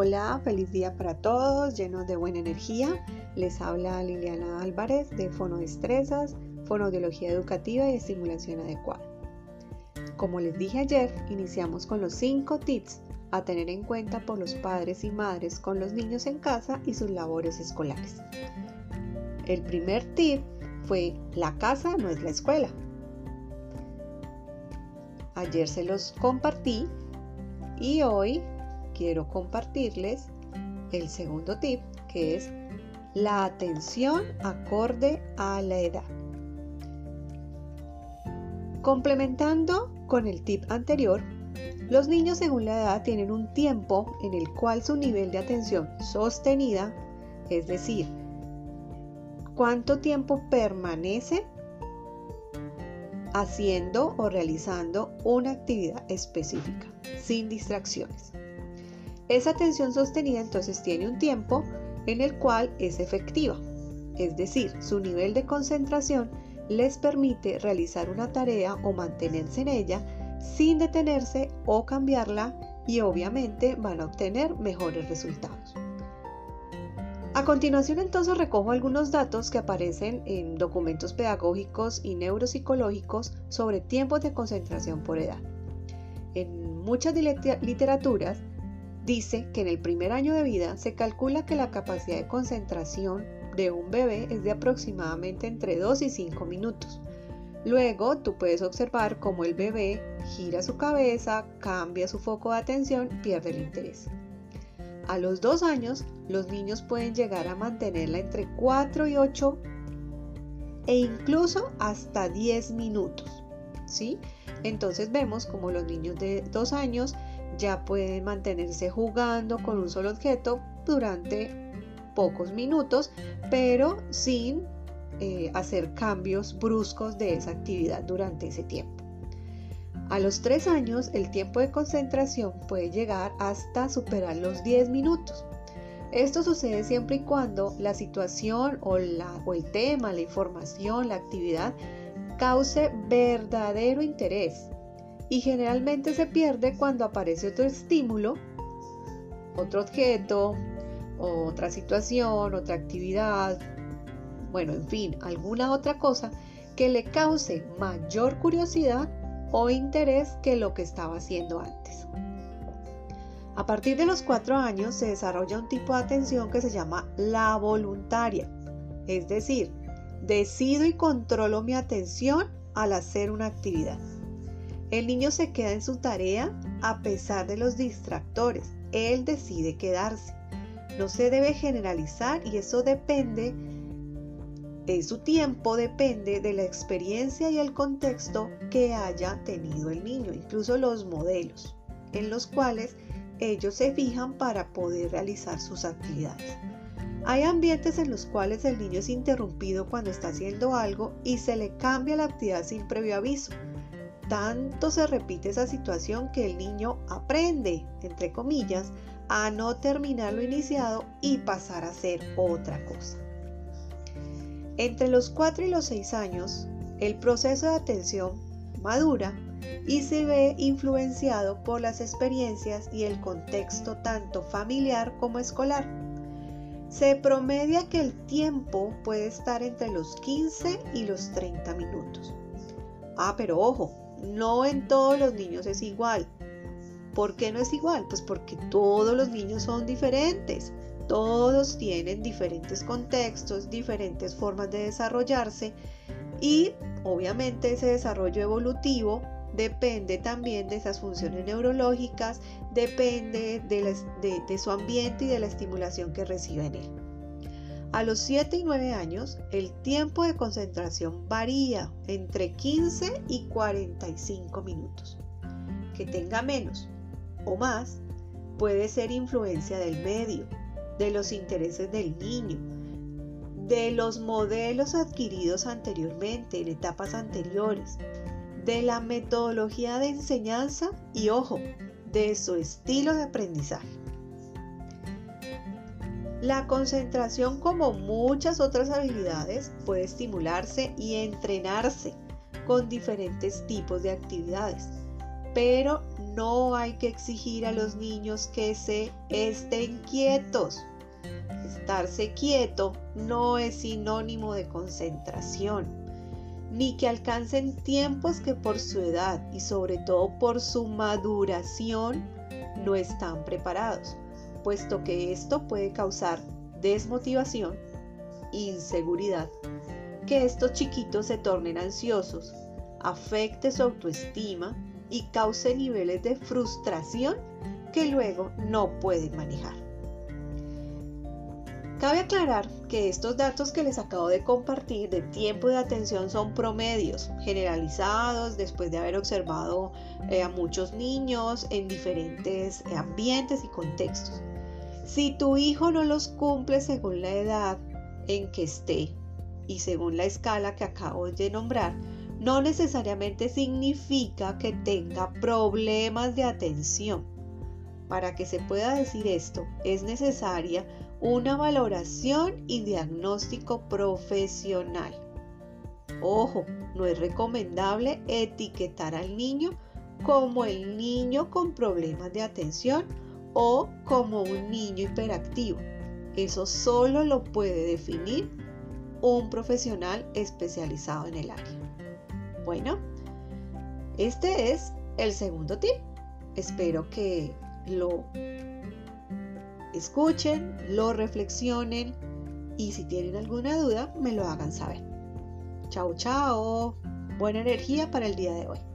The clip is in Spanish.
Hola, feliz día para todos, llenos de buena energía. Les habla Liliana Álvarez de Fonodestrezas, Fonoaudiología Educativa y Estimulación Adecuada. Como les dije ayer, iniciamos con los 5 tips a tener en cuenta por los padres y madres con los niños en casa y sus labores escolares. El primer tip fue la casa no es la escuela. Ayer se los compartí y hoy quiero compartirles el segundo tip que es la atención acorde a la edad. Complementando con el tip anterior, los niños según la edad tienen un tiempo en el cual su nivel de atención sostenida, es decir, cuánto tiempo permanece haciendo o realizando una actividad específica, sin distracciones. Esa atención sostenida entonces tiene un tiempo en el cual es efectiva, es decir, su nivel de concentración les permite realizar una tarea o mantenerse en ella sin detenerse o cambiarla y obviamente van a obtener mejores resultados. A continuación entonces recojo algunos datos que aparecen en documentos pedagógicos y neuropsicológicos sobre tiempos de concentración por edad. En muchas literaturas dice que en el primer año de vida se calcula que la capacidad de concentración de un bebé es de aproximadamente entre 2 y 5 minutos. Luego tú puedes observar cómo el bebé gira su cabeza, cambia su foco de atención, pierde el interés. A los dos años, los niños pueden llegar a mantenerla entre 4 y 8 e incluso hasta 10 minutos. ¿sí? Entonces vemos como los niños de dos años ya pueden mantenerse jugando con un solo objeto durante pocos minutos, pero sin eh, hacer cambios bruscos de esa actividad durante ese tiempo. A los 3 años el tiempo de concentración puede llegar hasta superar los 10 minutos. Esto sucede siempre y cuando la situación o, o el tema, la información, la actividad cause verdadero interés y generalmente se pierde cuando aparece otro estímulo, otro objeto, otra situación, otra actividad, bueno, en fin, alguna otra cosa que le cause mayor curiosidad o interés que lo que estaba haciendo antes. A partir de los cuatro años se desarrolla un tipo de atención que se llama la voluntaria, es decir, decido y controlo mi atención al hacer una actividad. El niño se queda en su tarea a pesar de los distractores, él decide quedarse. No se debe generalizar y eso depende su tiempo depende de la experiencia y el contexto que haya tenido el niño, incluso los modelos en los cuales ellos se fijan para poder realizar sus actividades. Hay ambientes en los cuales el niño es interrumpido cuando está haciendo algo y se le cambia la actividad sin previo aviso. Tanto se repite esa situación que el niño aprende, entre comillas, a no terminar lo iniciado y pasar a hacer otra cosa. Entre los 4 y los 6 años, el proceso de atención madura y se ve influenciado por las experiencias y el contexto tanto familiar como escolar. Se promedia que el tiempo puede estar entre los 15 y los 30 minutos. Ah, pero ojo, no en todos los niños es igual. ¿Por qué no es igual? Pues porque todos los niños son diferentes. Todos tienen diferentes contextos, diferentes formas de desarrollarse y obviamente ese desarrollo evolutivo depende también de esas funciones neurológicas, depende de, su ambiente y de la estimulación que recibe en él. A los 7 y 9 años, el tiempo de concentración varía entre 15 y 45 minutos. Que tenga menos o más puede ser influencia del medio, de los intereses del niño, de los modelos adquiridos anteriormente, en etapas anteriores, de la metodología de enseñanza y, ojo, de su estilo de aprendizaje. La concentración, como muchas otras habilidades, puede estimularse y entrenarse con diferentes tipos de actividades. pero no hay que exigir a los niños que se estén quietos. Estarse quieto no es sinónimo de concentración, ni que alcancen tiempos que por su edad y sobre todo por su maduración no están preparados, puesto que esto puede causar desmotivación, inseguridad, que estos chiquitos se tornen ansiosos, afecte su autoestima y cause niveles de frustración que luego no pueden manejar. Cabe aclarar que estos datos que les acabo de compartir de tiempo de atención son promedios generalizados después de haber observado eh, a muchos niños en diferentes ambientes y contextos. Si tu hijo no los cumple según la edad en que esté y según la escala que acabo de nombrar, no necesariamente significa que tenga problemas de atención. Para que se pueda decir esto, es necesaria una valoración y diagnóstico profesional. Ojo, no es recomendable etiquetar al niño como el niño con problemas de atención o como un niño hiperactivo. Eso solo lo puede definir un profesional especializado en el área. Bueno, este es el segundo tip. Espero que lo escuchen, lo reflexionen y si tienen alguna duda me lo hagan saber. Chao, chao. Buena energía para el día de hoy.